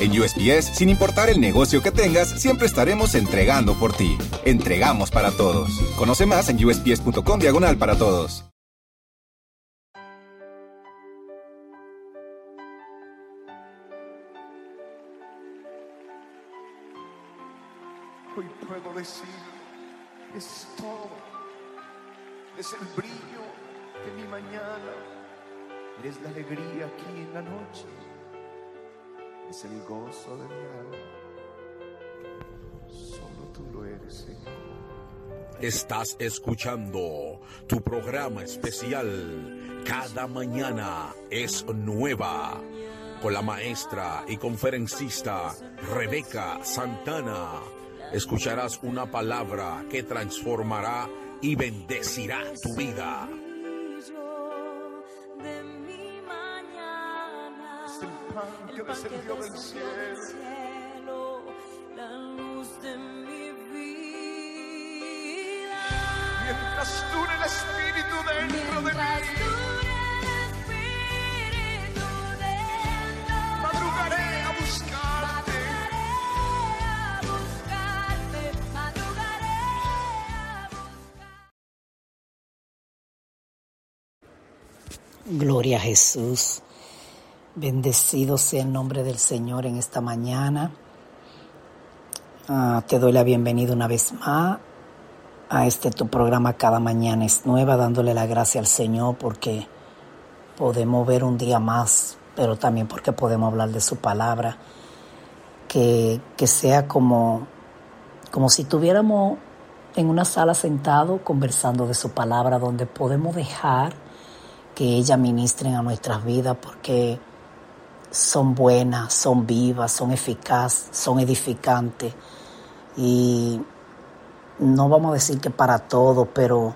En USPS, sin importar el negocio que tengas, siempre estaremos entregando por ti. Entregamos para todos. Conoce más en usps.com diagonal para todos. Hoy puedo decir, es todo. Es el brillo de mi mañana. Es la alegría aquí en la noche. Es el gozo de mi alma. Solo tú lo eres, Señor. Estás escuchando tu programa especial Cada mañana es nueva con la maestra y conferencista Rebeca Santana. Escucharás una palabra que transformará y bendecirá tu vida. Que descendió del cielo. la luz de mi vida. Mientras dure el Espíritu dentro de mí. Gloria a Jesús. Bendecido sea el nombre del Señor en esta mañana. Ah, te doy la bienvenida una vez más a este tu programa Cada Mañana es Nueva, dándole la gracia al Señor porque podemos ver un día más, pero también porque podemos hablar de su palabra. Que, que sea como, como si tuviéramos en una sala sentado conversando de su palabra, donde podemos dejar que ella ministren a nuestras vidas porque son buenas, son vivas, son eficaces, son edificantes. Y no vamos a decir que para todo, pero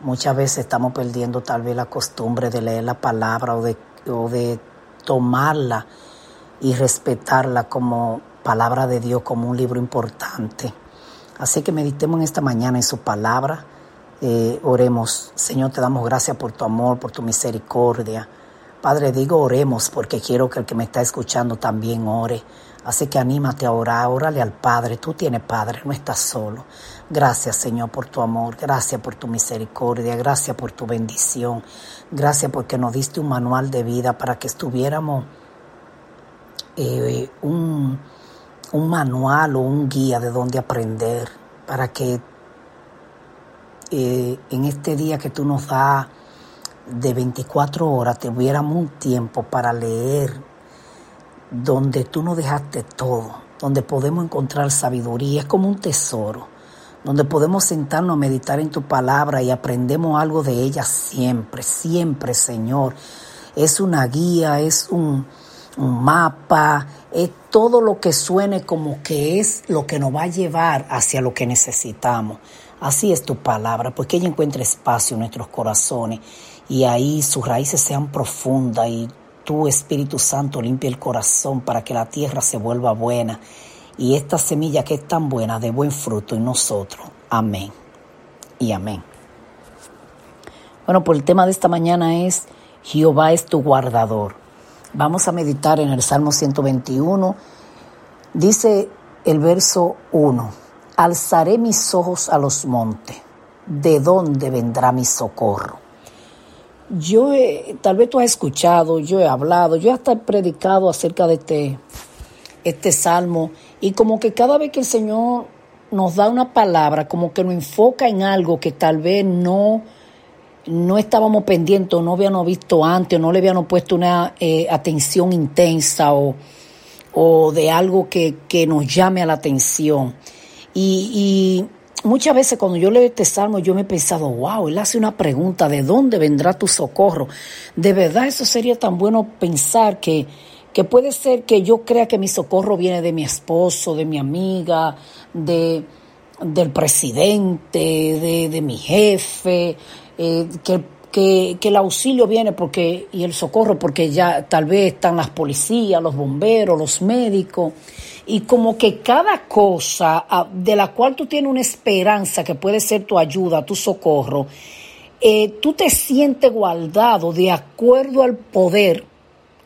muchas veces estamos perdiendo tal vez la costumbre de leer la palabra o de, o de tomarla y respetarla como palabra de Dios, como un libro importante. Así que meditemos en esta mañana en su palabra. Eh, oremos, Señor, te damos gracias por tu amor, por tu misericordia. Padre, digo oremos porque quiero que el que me está escuchando también ore. Así que anímate a orar, órale al Padre. Tú tienes Padre, no estás solo. Gracias, Señor, por tu amor. Gracias por tu misericordia. Gracias por tu bendición. Gracias porque nos diste un manual de vida para que estuviéramos eh, un, un manual o un guía de dónde aprender. Para que eh, en este día que tú nos das de 24 horas tuviéramos un tiempo para leer donde tú nos dejaste todo, donde podemos encontrar sabiduría, es como un tesoro, donde podemos sentarnos a meditar en tu palabra y aprendemos algo de ella siempre, siempre, Señor. Es una guía, es un, un mapa, es todo lo que suene como que es lo que nos va a llevar hacia lo que necesitamos. Así es tu palabra, porque ella encuentra espacio en nuestros corazones y ahí sus raíces sean profundas y tu Espíritu Santo limpie el corazón para que la tierra se vuelva buena y esta semilla que es tan buena de buen fruto en nosotros. Amén y amén. Bueno, pues el tema de esta mañana es Jehová es tu guardador. Vamos a meditar en el Salmo 121. Dice el verso 1, alzaré mis ojos a los montes, ¿de dónde vendrá mi socorro? Yo, he, tal vez tú has escuchado, yo he hablado, yo hasta he predicado acerca de este, este salmo y como que cada vez que el Señor nos da una palabra, como que nos enfoca en algo que tal vez no, no estábamos pendientes, o no habíamos visto antes, o no le habíamos puesto una eh, atención intensa o, o de algo que, que, nos llame a la atención. Y, y muchas veces cuando yo leo este salmo, yo me he pensado, wow, él hace una pregunta, ¿de dónde vendrá tu socorro? De verdad eso sería tan bueno pensar que, que puede ser que yo crea que mi socorro viene de mi esposo, de mi amiga, de, del presidente, de, de mi jefe, eh, que, que, que el auxilio viene porque y el socorro porque ya tal vez están las policías, los bomberos, los médicos y como que cada cosa ah, de la cual tú tienes una esperanza que puede ser tu ayuda, tu socorro, eh, tú te sientes guardado de acuerdo al poder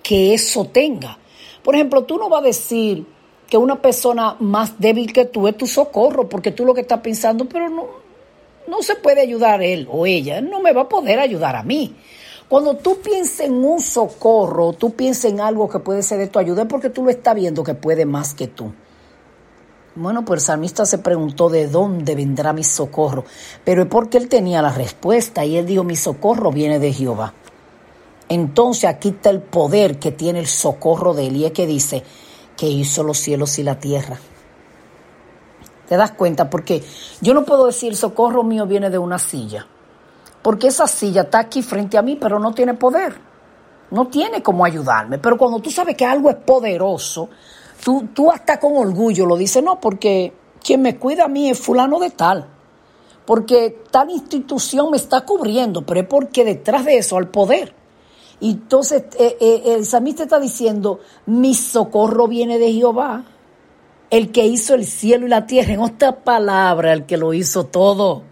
que eso tenga. Por ejemplo, tú no vas a decir que una persona más débil que tú es tu socorro, porque tú lo que estás pensando, pero no, no se puede ayudar él o ella, no me va a poder ayudar a mí. Cuando tú piensas en un socorro, tú piensas en algo que puede ser de tu ayuda, es porque tú lo estás viendo que puede más que tú. Bueno, pues el salmista se preguntó de dónde vendrá mi socorro, pero es porque él tenía la respuesta y él dijo, mi socorro viene de Jehová. Entonces aquí está el poder que tiene el socorro de él y que dice que hizo los cielos y la tierra. ¿Te das cuenta? Porque yo no puedo decir socorro mío viene de una silla, porque esa silla está aquí frente a mí, pero no tiene poder, no tiene cómo ayudarme. Pero cuando tú sabes que algo es poderoso, tú, tú hasta con orgullo lo dices, no, porque quien me cuida a mí es fulano de tal, porque tal institución me está cubriendo, pero es porque detrás de eso al poder. Y entonces eh, eh, el salmista está diciendo, mi socorro viene de Jehová, el que hizo el cielo y la tierra, en otra palabra, el que lo hizo todo.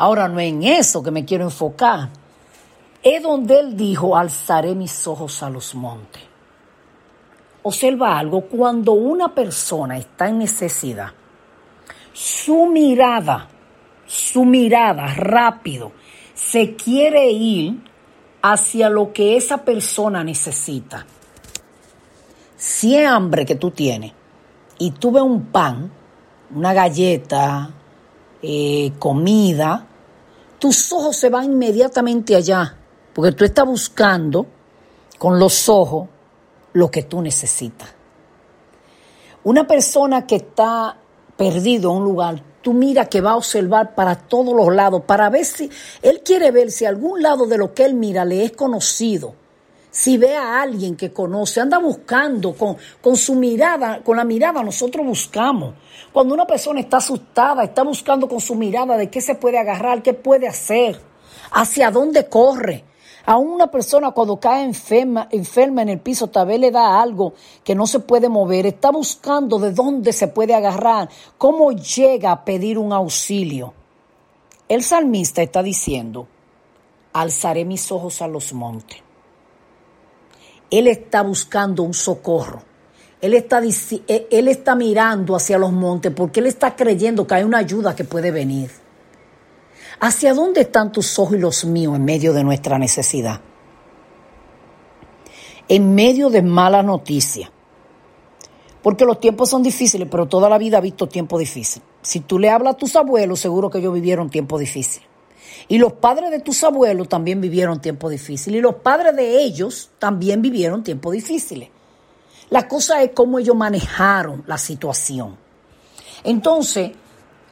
Ahora no en eso que me quiero enfocar, es donde él dijo, alzaré mis ojos a los montes. Observa algo, cuando una persona está en necesidad, su mirada, su mirada rápido, se quiere ir hacia lo que esa persona necesita. Si es hambre que tú tienes y tú ves un pan, una galleta, eh, comida, tus ojos se van inmediatamente allá, porque tú estás buscando con los ojos lo que tú necesitas. Una persona que está perdido en un lugar, tú mira que va a observar para todos los lados, para ver si él quiere ver si algún lado de lo que él mira le es conocido. Si ve a alguien que conoce, anda buscando con, con su mirada, con la mirada nosotros buscamos. Cuando una persona está asustada, está buscando con su mirada de qué se puede agarrar, qué puede hacer, hacia dónde corre. A una persona cuando cae enferma, enferma en el piso, tal vez le da algo que no se puede mover, está buscando de dónde se puede agarrar, cómo llega a pedir un auxilio. El salmista está diciendo, alzaré mis ojos a los montes. Él está buscando un socorro. Él está, eh, él está mirando hacia los montes porque él está creyendo que hay una ayuda que puede venir. ¿Hacia dónde están tus ojos y los míos en medio de nuestra necesidad? En medio de mala noticia. Porque los tiempos son difíciles, pero toda la vida ha visto tiempos difíciles. Si tú le hablas a tus abuelos, seguro que ellos vivieron tiempos difíciles. Y los padres de tus abuelos también vivieron tiempos difíciles. Y los padres de ellos también vivieron tiempos difíciles. La cosa es cómo ellos manejaron la situación. Entonces,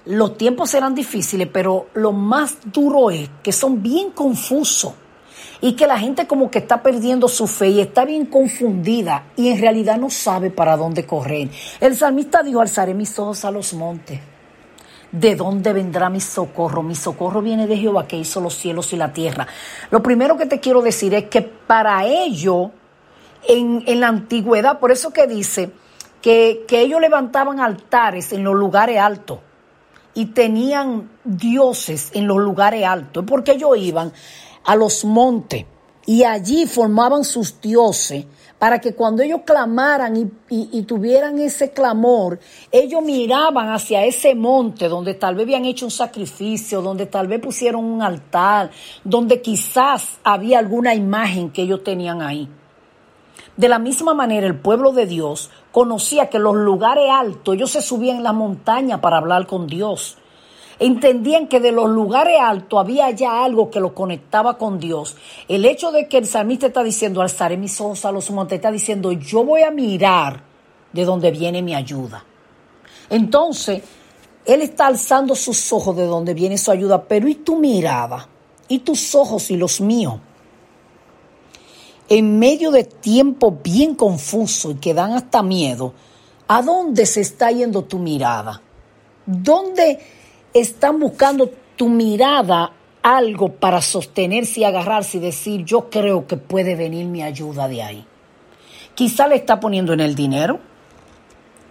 los tiempos serán difíciles, pero lo más duro es que son bien confusos y que la gente como que está perdiendo su fe y está bien confundida y en realidad no sabe para dónde correr. El salmista dijo, alzaré mis ojos a los montes. ¿De dónde vendrá mi socorro? Mi socorro viene de Jehová que hizo los cielos y la tierra. Lo primero que te quiero decir es que para ello, en, en la antigüedad, por eso que dice que, que ellos levantaban altares en los lugares altos y tenían dioses en los lugares altos, porque ellos iban a los montes y allí formaban sus dioses para que cuando ellos clamaran y, tuvieran ese clamor, ellos miraban hacia ese monte donde tal vez habían hecho un sacrificio, donde tal vez pusieron un altar, donde quizás había alguna imagen que ellos tenían ahí. De la misma manera, el pueblo de Dios conocía que los lugares altos, ellos se subían en la montaña para hablar con Dios. Entendían que de los lugares altos había ya algo que los conectaba con Dios. El hecho de que el salmista está diciendo, alzaré mis ojos a los montes, está diciendo, yo voy a mirar de donde viene mi ayuda. Entonces, él está alzando sus ojos de donde viene su ayuda, pero ¿y tu mirada? ¿Y tus ojos y los míos? en medio de tiempos bien confusos y que dan hasta miedo, ¿a dónde se está yendo tu mirada? ¿Dónde están buscando tu mirada algo para sostenerse y agarrarse y decir, yo creo que puede venir mi ayuda de ahí. Quizá le está poniendo en el dinero,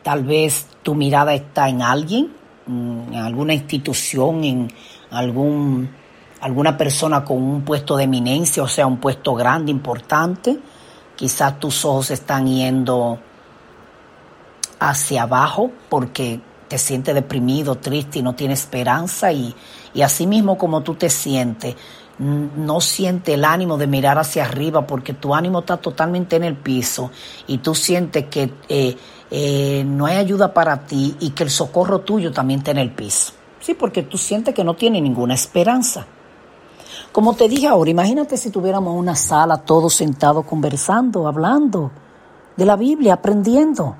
tal vez tu mirada está en alguien, mm, en alguna institución, en algún, alguna persona con un puesto de eminencia, o sea, un puesto grande, importante. Quizás tus ojos están yendo hacia abajo porque te sientes deprimido, triste y no tienes esperanza y, y así mismo como tú te sientes, no siente el ánimo de mirar hacia arriba porque tu ánimo está totalmente en el piso y tú sientes que eh, eh, no hay ayuda para ti y que el socorro tuyo también está en el piso. Sí, porque tú sientes que no tienes ninguna esperanza. Como te dije ahora, imagínate si tuviéramos una sala todos sentados conversando, hablando de la Biblia, aprendiendo.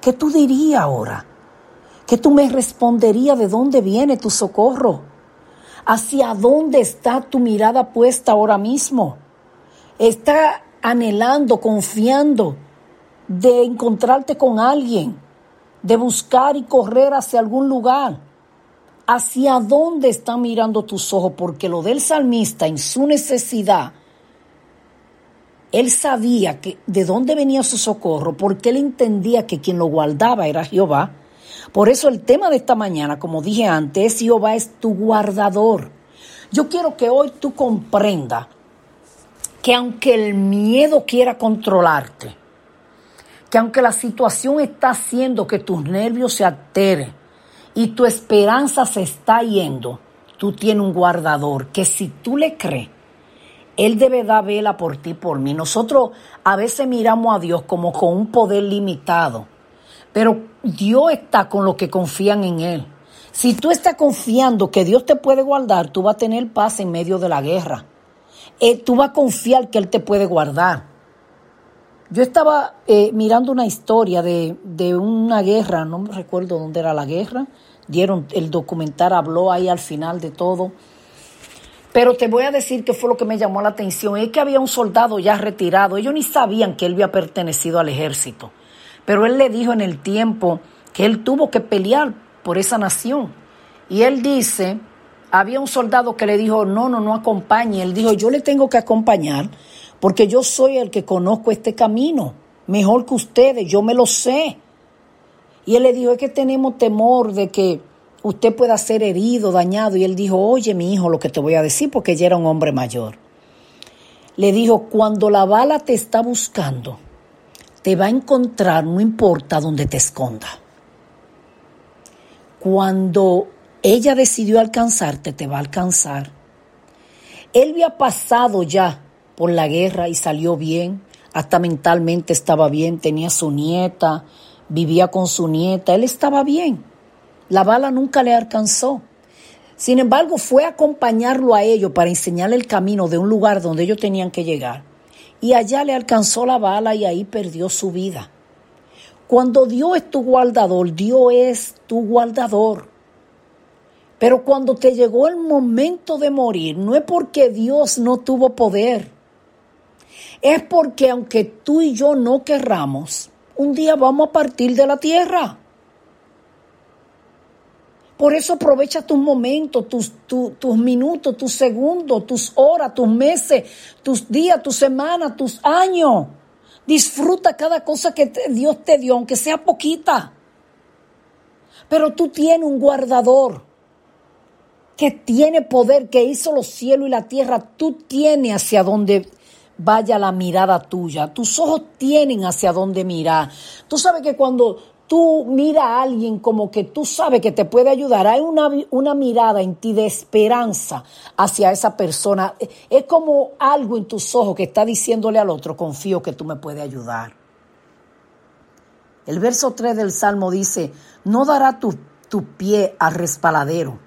¿Qué tú dirías ahora? ¿Qué tú me responderías de dónde viene tu socorro? ¿Hacia dónde está tu mirada puesta ahora mismo? ¿Está anhelando, confiando de encontrarte con alguien, de buscar y correr hacia algún lugar? ¿Hacia dónde están mirando tus ojos? Porque lo del salmista en su necesidad, él sabía que de dónde venía su socorro, porque él entendía que quien lo guardaba era Jehová. Por eso el tema de esta mañana, como dije antes, es Jehová es tu guardador. Yo quiero que hoy tú comprendas que aunque el miedo quiera controlarte, que aunque la situación está haciendo que tus nervios se alteren y tu esperanza se está yendo, tú tienes un guardador que si tú le crees, él debe dar vela por ti, por mí. Nosotros a veces miramos a Dios como con un poder limitado, pero Dios está con los que confían en Él. Si tú estás confiando que Dios te puede guardar, tú vas a tener paz en medio de la guerra. Eh, tú vas a confiar que Él te puede guardar. Yo estaba eh, mirando una historia de, de una guerra, no me recuerdo dónde era la guerra, dieron, el documental habló ahí al final de todo. Pero te voy a decir que fue lo que me llamó la atención, es que había un soldado ya retirado, ellos ni sabían que él había pertenecido al ejército, pero él le dijo en el tiempo que él tuvo que pelear por esa nación. Y él dice, había un soldado que le dijo, no, no, no acompañe, él dijo, yo le tengo que acompañar porque yo soy el que conozco este camino, mejor que ustedes, yo me lo sé. Y él le dijo, es que tenemos temor de que usted pueda ser herido, dañado. Y él dijo, oye mi hijo, lo que te voy a decir, porque ya era un hombre mayor. Le dijo, cuando la bala te está buscando, te va a encontrar, no importa dónde te esconda. Cuando ella decidió alcanzarte, te va a alcanzar. Él había pasado ya por la guerra y salió bien, hasta mentalmente estaba bien, tenía su nieta, vivía con su nieta, él estaba bien. La bala nunca le alcanzó. Sin embargo, fue a acompañarlo a ellos para enseñarle el camino de un lugar donde ellos tenían que llegar. Y allá le alcanzó la bala y ahí perdió su vida. Cuando Dios es tu guardador, Dios es tu guardador. Pero cuando te llegó el momento de morir, no es porque Dios no tuvo poder. Es porque aunque tú y yo no querramos, un día vamos a partir de la tierra. Por eso aprovecha tus momentos, tus, tu- tus minutos, tus segundos, tus horas, tus meses, tus días, tus semanas, tus años. Disfruta cada cosa que Dios te dio, aunque sea poquita. Pero tú tienes un guardador que tiene poder, que hizo los cielos y la tierra. Tú tienes hacia dónde vaya la mirada tuya. Tus ojos tienen hacia dónde mirar. Tú sabes que cuando tú miras a alguien como que tú sabes que te puede ayudar, hay una, una mirada en ti de esperanza hacia esa persona. Es como algo en tus ojos que está diciéndole al otro, confío que tú me puedes ayudar. El verso 3 del Salmo dice, no dará tu, tu pie al resbaladero,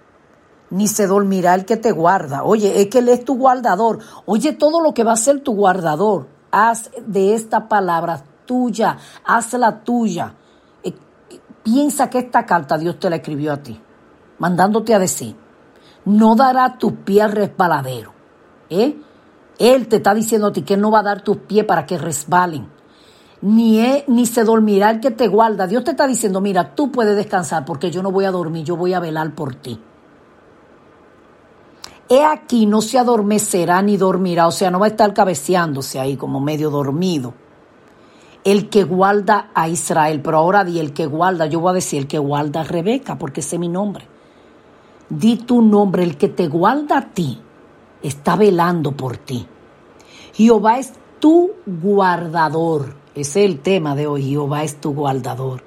ni se dormirá el que te guarda. Oye, es que Él es tu guardador. Oye, todo lo que va a ser tu guardador, haz de esta palabra tuya, hazla tuya. Piensa que esta carta Dios te la escribió a ti, mandándote a decir, no dará tu pie al resbaladero. ¿eh? Él te está diciendo a ti que no va a dar tus pies para que resbalen. Ni, ni se dormirá el que te guarda. Dios te está diciendo, mira, tú puedes descansar porque yo no voy a dormir, yo voy a velar por ti. He aquí no se adormecerá ni dormirá, o sea, no va a estar cabeceándose ahí como medio dormido. El que guarda a Israel, pero ahora di el que guarda, yo voy a decir el que guarda a Rebeca, porque ese es mi nombre. Di tu nombre, el que te guarda a ti, está velando por ti. Jehová es tu guardador. Ese es el tema de hoy. Jehová es tu guardador.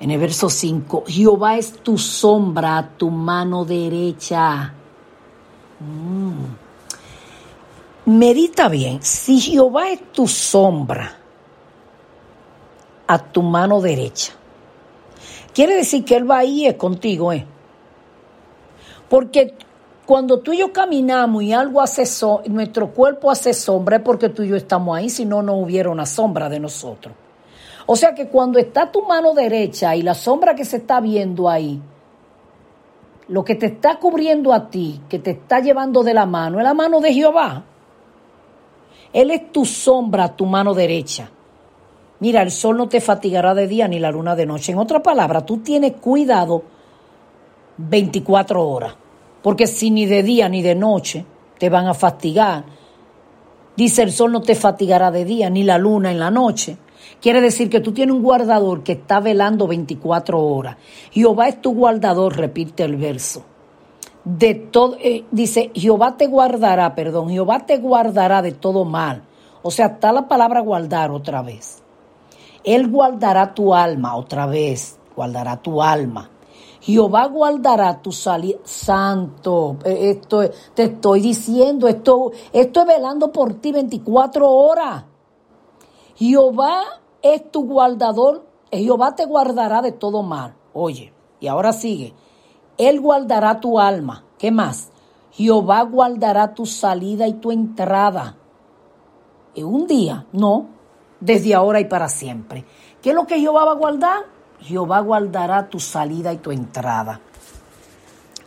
En el verso 5, Jehová es tu sombra tu mano derecha. Mm. Medita bien, si Jehová es tu sombra a tu mano derecha, quiere decir que Él va ahí es contigo, ¿eh? Porque cuando tú y yo caminamos y algo hace so- nuestro cuerpo hace sombra es porque tú y yo estamos ahí, si no, no hubiera una sombra de nosotros. O sea que cuando está tu mano derecha y la sombra que se está viendo ahí, lo que te está cubriendo a ti, que te está llevando de la mano, es la mano de Jehová. Él es tu sombra, tu mano derecha. Mira, el sol no te fatigará de día ni la luna de noche. En otra palabra, tú tienes cuidado 24 horas. Porque si ni de día ni de noche te van a fatigar, dice el sol no te fatigará de día ni la luna en la noche. Quiere decir que tú tienes un guardador que está velando 24 horas. Jehová es tu guardador, repite el verso. De todo, eh, dice, Jehová te guardará, perdón, Jehová te guardará de todo mal. O sea, está la palabra guardar otra vez. Él guardará tu alma otra vez, guardará tu alma. Jehová guardará tu salida. Santo, eh, esto te estoy diciendo, esto, esto es velando por ti 24 horas. Jehová es tu guardador, Jehová te guardará de todo mal. Oye, y ahora sigue. Él guardará tu alma. ¿Qué más? Jehová guardará tu salida y tu entrada. En un día, no, desde ahora y para siempre. ¿Qué es lo que Jehová va a guardar? Jehová guardará tu salida y tu entrada.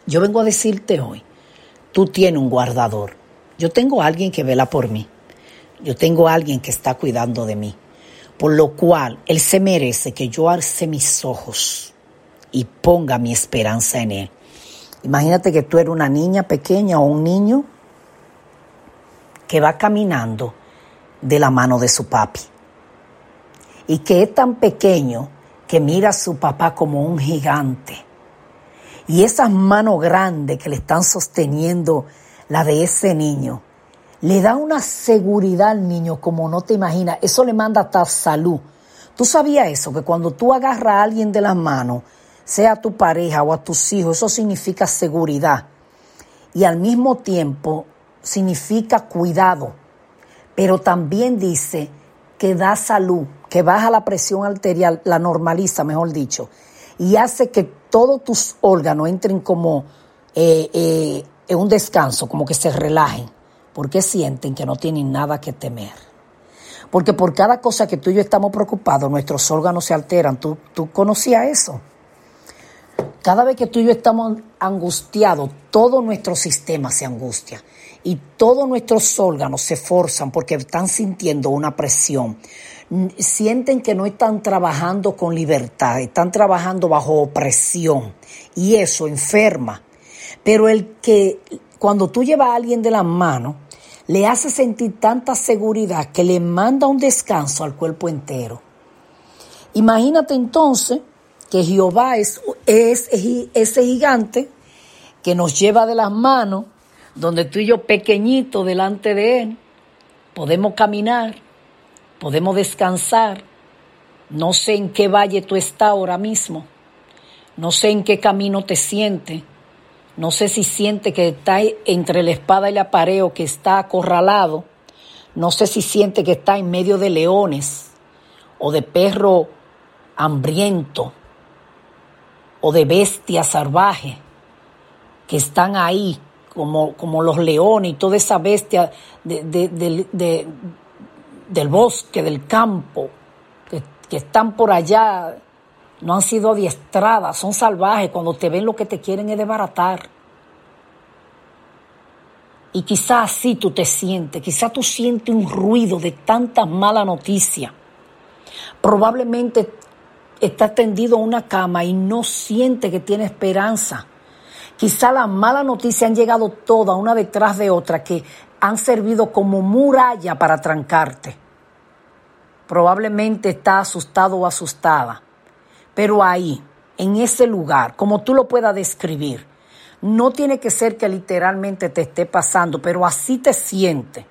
Yo vengo a decirte hoy, tú tienes un guardador. Yo tengo a alguien que vela por mí. Yo tengo a alguien que está cuidando de mí. Por lo cual, Él se merece que yo alce mis ojos y ponga mi esperanza en Él. Imagínate que tú eres una niña pequeña o un niño que va caminando de la mano de su papi y que es tan pequeño que mira a su papá como un gigante. Y esas manos grandes que le están sosteniendo la de ese niño, le da una seguridad al niño como no te imaginas. Eso le manda hasta salud. ¿Tú sabías eso? Que cuando tú agarras a alguien de las manos, sea a tu pareja o a tus hijos, eso significa seguridad. Y al mismo tiempo significa cuidado. Pero también dice que da salud, que baja la presión arterial, la normaliza, mejor dicho, y hace que todos tus órganos entren como eh, eh, en un descanso, como que se relajen, porque sienten que no tienen nada que temer. Porque por cada cosa que tú y yo estamos preocupados, nuestros órganos se alteran. ¿Tú, tú conocías eso? Cada vez que tú y yo estamos angustiados, todo nuestro sistema se angustia y todos nuestros órganos se forzan porque están sintiendo una presión. Sienten que no están trabajando con libertad, están trabajando bajo opresión y eso enferma. Pero el que cuando tú llevas a alguien de la mano, le hace sentir tanta seguridad que le manda un descanso al cuerpo entero. Imagínate entonces que Jehová es, es ese gigante que nos lleva de las manos, donde tú y yo pequeñito delante de Él, podemos caminar, podemos descansar. No sé en qué valle tú estás ahora mismo, no sé en qué camino te sientes, no sé si siente que está entre la espada y la pared o que está acorralado, no sé si siente que está en medio de leones o de perro hambriento o de bestias salvajes que están ahí como, como los leones y toda esa bestia de- de- del bosque, del campo, que, están por allá, no han sido adiestradas, son salvajes, cuando te ven lo que te quieren es desbaratar. Y quizás así tú te sientes, quizás tú sientes un ruido de tantas malas noticias. Probablemente estás tendido a una cama y no siente que tiene esperanza. Quizá las malas noticias han llegado todas una detrás de otra que han servido como muralla para trancarte. Probablemente está asustado o asustada, pero ahí, en ese lugar, como tú lo puedas describir, no tiene que ser que literalmente te esté pasando, pero así te sientes.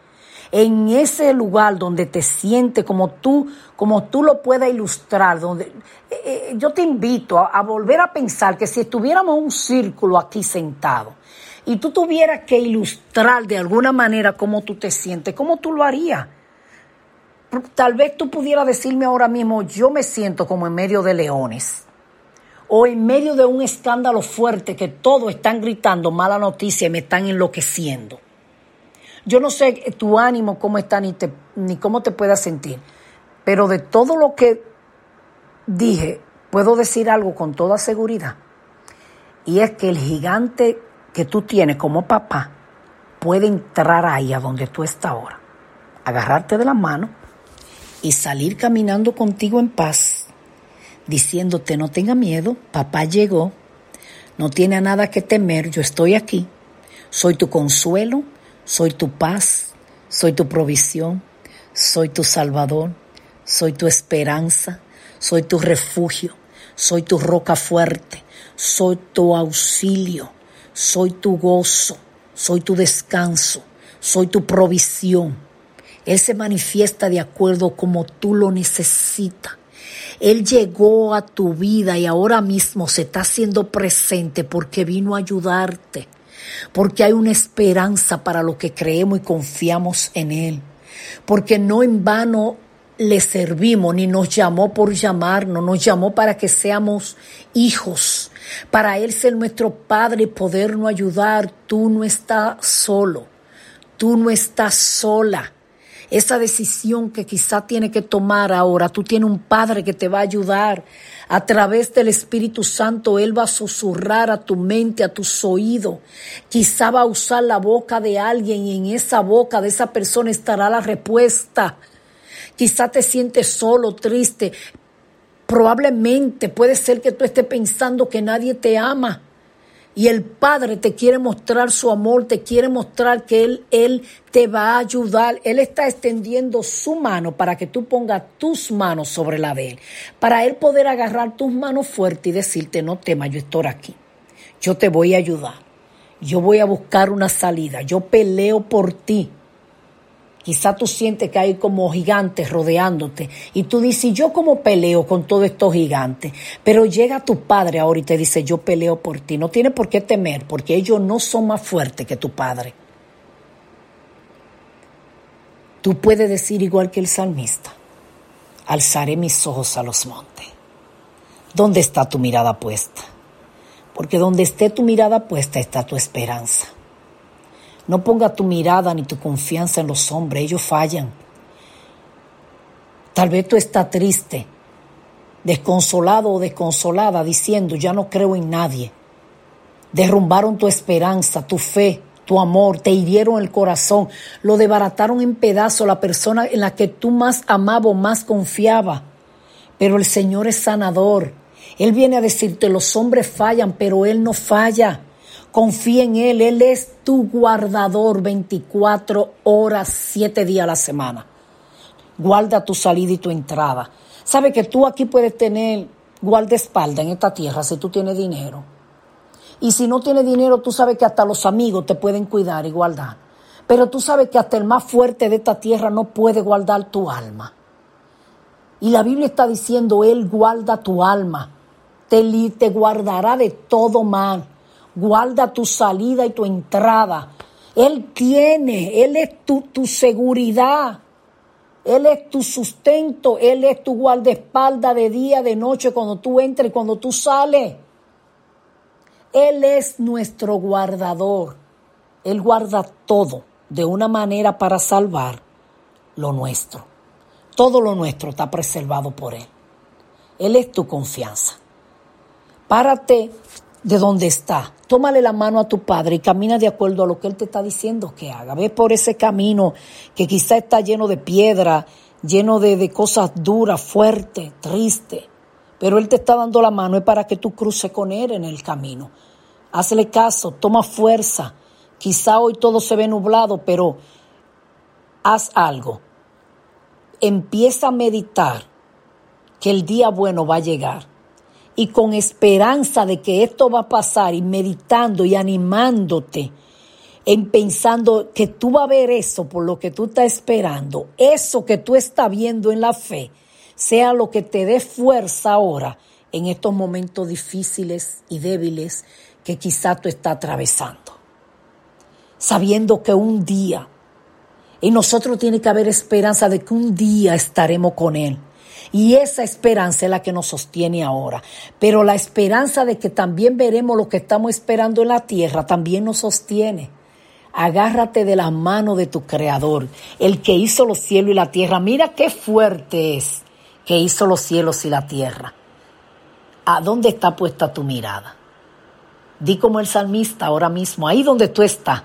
En ese lugar donde te sientes como tú, como tú lo puedas ilustrar, donde eh, eh, yo te invito a, a volver a pensar que si estuviéramos un círculo aquí sentado y tú tuvieras que ilustrar de alguna manera cómo tú te sientes, ¿cómo tú lo harías? Tal vez tú pudieras decirme ahora mismo, yo me siento como en medio de leones o en medio de un escándalo fuerte que todos están gritando mala noticia y me están enloqueciendo. Yo no sé tu ánimo cómo está ni, te- ni cómo te puedas sentir, pero de todo lo que dije, puedo decir algo con toda seguridad. Y es que el gigante que tú tienes como papá puede entrar ahí a donde tú estás ahora, agarrarte de la mano y salir caminando contigo en paz, diciéndote no tenga miedo, papá llegó, no tiene nada que temer, yo estoy aquí, soy tu consuelo, soy tu paz, soy tu provisión, soy tu salvador, soy tu esperanza, soy tu refugio, soy tu roca fuerte, soy tu auxilio, soy tu gozo, soy tu descanso, soy tu provisión. Él se manifiesta de acuerdo como tú lo necesitas. Él llegó a tu vida y ahora mismo se está haciendo presente porque vino a ayudarte, porque hay una esperanza para lo que creemos y confiamos en Él, porque no en vano le servimos ni nos llamó por llamarnos, nos llamó para que seamos hijos, para Él ser nuestro Padre y podernos ayudar. Tú no estás solo, tú no estás sola esa decisión que quizá tiene que tomar ahora. Tú tienes un Padre que te va a ayudar. A través del Espíritu Santo, Él va a susurrar a tu mente, a tus oídos. Quizá va a usar la boca de alguien y en esa boca de esa persona estará la respuesta. Quizá te sientes solo, triste. Probablemente puede ser que tú estés pensando que nadie te ama. Y el Padre te quiere mostrar su amor, te quiere mostrar que Él, Él te va a ayudar. Él está extendiendo su mano para que tú pongas tus manos sobre la de Él. Para Él poder agarrar tus manos fuertes y decirte, no temas, yo estoy aquí. Yo te voy a ayudar. Yo voy a buscar una salida. Yo peleo por ti. Quizá tú sientes que hay como gigantes rodeándote y tú dices, ¿y yo cómo peleo con todos estos gigantes? Pero llega tu padre ahora y te dice, yo peleo por ti. No tienes por qué temer porque ellos no son más fuertes que tu padre. Tú puedes decir igual que el salmista, alzaré mis ojos a los montes. ¿Dónde está tu mirada puesta? Porque donde esté tu mirada puesta está tu esperanza. No ponga tu mirada ni tu confianza en los hombres, ellos fallan. Tal vez tú estás triste, desconsolado o desconsolada, diciendo, ya no creo en nadie. Derrumbaron tu esperanza, tu fe, tu amor, te hirieron el corazón, lo desbarataron en pedazos la persona en la que tú más amaba o más confiaba. Pero el Señor es sanador. Él viene a decirte, los hombres fallan, pero Él no falla. Confía en Él, Él es tu guardador 24 horas, 7 días a la semana. Guarda tu salida y tu entrada. Sabe que tú aquí puedes tener guardaespaldas en esta tierra si tú tienes dinero. Y si no tienes dinero, tú sabes que hasta los amigos te pueden cuidar y guardar. Pero tú sabes que hasta el más fuerte de esta tierra no puede guardar tu alma. Y la Biblia está diciendo, Él guarda tu alma, te, te guardará de todo mal, guarda tu salida y tu entrada. Él tiene, Él es tu, tu seguridad, Él es tu sustento, Él es tu guardaespaldas de día, de noche, cuando tú entras y cuando tú sales. Él es nuestro guardador. Él guarda todo de una manera para salvar lo nuestro. Todo lo nuestro está preservado por Él. Él es tu confianza. Párate de donde está. Tómale la mano a tu padre y camina de acuerdo a lo que Él te está diciendo que haga. Ve por ese camino que quizá está lleno de piedra, lleno de, cosas duras, fuertes, tristes. Pero Él te está dando la mano es para que tú cruces con Él en el camino. Hazle caso, toma fuerza. Quizá hoy todo se ve nublado, pero haz algo. Empieza a meditar que el día bueno va a llegar. Y con esperanza de que esto va a pasar y meditando y animándote en pensando que tú vas a ver eso por lo que tú estás esperando, eso que tú estás viendo en la fe, sea lo que te dé fuerza ahora en estos momentos difíciles y débiles que quizá tú estás atravesando. Sabiendo que un día, en nosotros tiene que haber esperanza de que un día estaremos con Él. Y esa esperanza es la que nos sostiene ahora. Pero la esperanza de que también veremos lo que estamos esperando en la tierra también nos sostiene. Agárrate de las manos de tu Creador, el que hizo los cielos y la tierra. Mira qué fuerte es que hizo los cielos y la tierra. ¿A dónde está puesta tu mirada? Di como el salmista ahora mismo, ahí donde tú estás.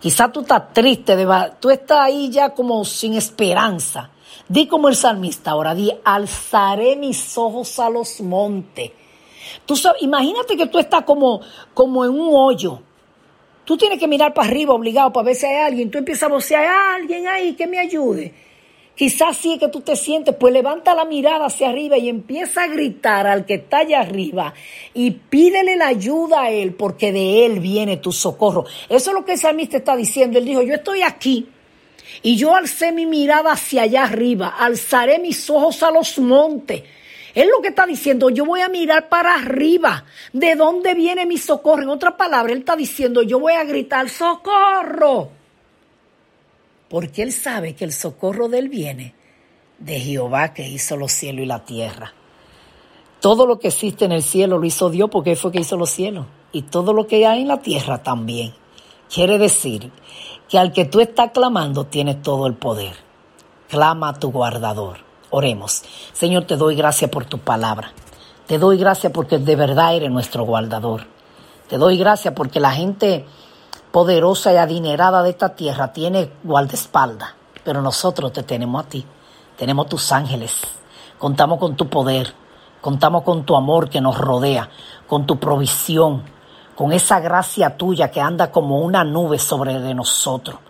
Quizá tú estás triste, tú estás ahí ya como sin esperanza. Di como el salmista ahora, di, alzaré mis ojos a los montes. Tú imagínate que tú estás como, como en un hoyo. Tú tienes que mirar para arriba obligado para ver si hay alguien. Tú empiezas a vocear, hay alguien ahí que me ayude. Quizás sí es que tú te sientes, pues levanta la mirada hacia arriba y empieza a gritar al que está allá arriba y pídele la ayuda a él porque de él viene tu socorro. Eso es lo que el salmista está diciendo. Él dijo, yo estoy aquí y yo alcé mi mirada hacia allá arriba, alzaré mis ojos a los montes. Es lo que está diciendo, yo voy a mirar para arriba. ¿De dónde viene mi socorro? En otra palabra, él está diciendo, yo voy a gritar, socorro. Porque él sabe que el socorro de él viene de Jehová que hizo los cielos y la tierra. Todo lo que existe en el cielo lo hizo Dios porque él fue que hizo los cielos. Y todo lo que hay en la tierra también. Quiere decir que al que tú estás clamando tiene todo el poder. Clama a tu guardador. Oremos. Señor, te doy gracias por tu palabra. Te doy gracias porque de verdad eres nuestro guardador. Te doy gracias porque la gente poderosa y adinerada de esta tierra tiene guardaespaldas, pero nosotros te tenemos a ti. Tenemos tus ángeles. Contamos con tu poder. Contamos con tu amor que nos rodea, con tu provisión, con esa gracia tuya que anda como una nube sobre de nosotros,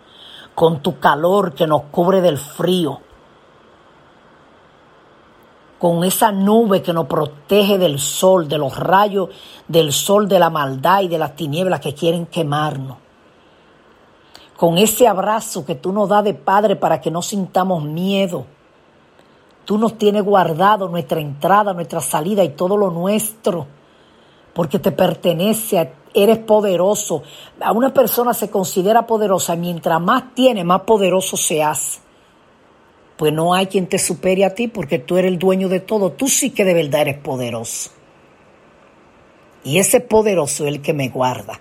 con tu calor que nos cubre del frío, con esa nube que nos protege del sol, de los rayos del sol, de la maldad y de las tinieblas que quieren quemarnos. Con ese abrazo que tú nos das de Padre para que no sintamos miedo. Tú nos tienes guardado nuestra entrada, nuestra salida y todo lo nuestro. Porque te pertenece, eres poderoso. A una persona se considera poderosa, mientras más tiene, más poderoso se hace pues no hay quien te supere a ti porque tú eres el dueño de todo. Tú sí que de verdad eres poderoso. Y ese poderoso es el que me guarda.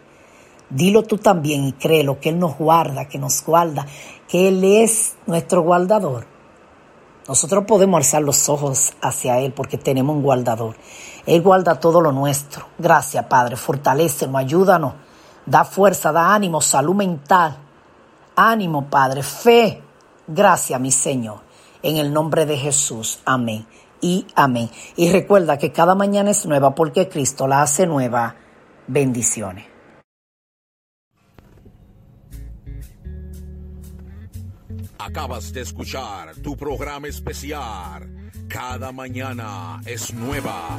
Dilo tú también y créelo que Él nos guarda, que nos guarda, que Él es nuestro guardador. Nosotros podemos alzar los ojos hacia Él porque tenemos un guardador. Él guarda todo lo nuestro. Gracias, Padre. Fortalécenos, ayúdanos. Da fuerza, da ánimo, salud mental. Ánimo, Padre. Fe. Gracias, mi Señor. En el nombre de Jesús. Amén. Y amén. Y recuerda que cada mañana es nueva porque Cristo la hace nueva. Bendiciones. Acabas de escuchar tu programa especial. Cada mañana es nueva.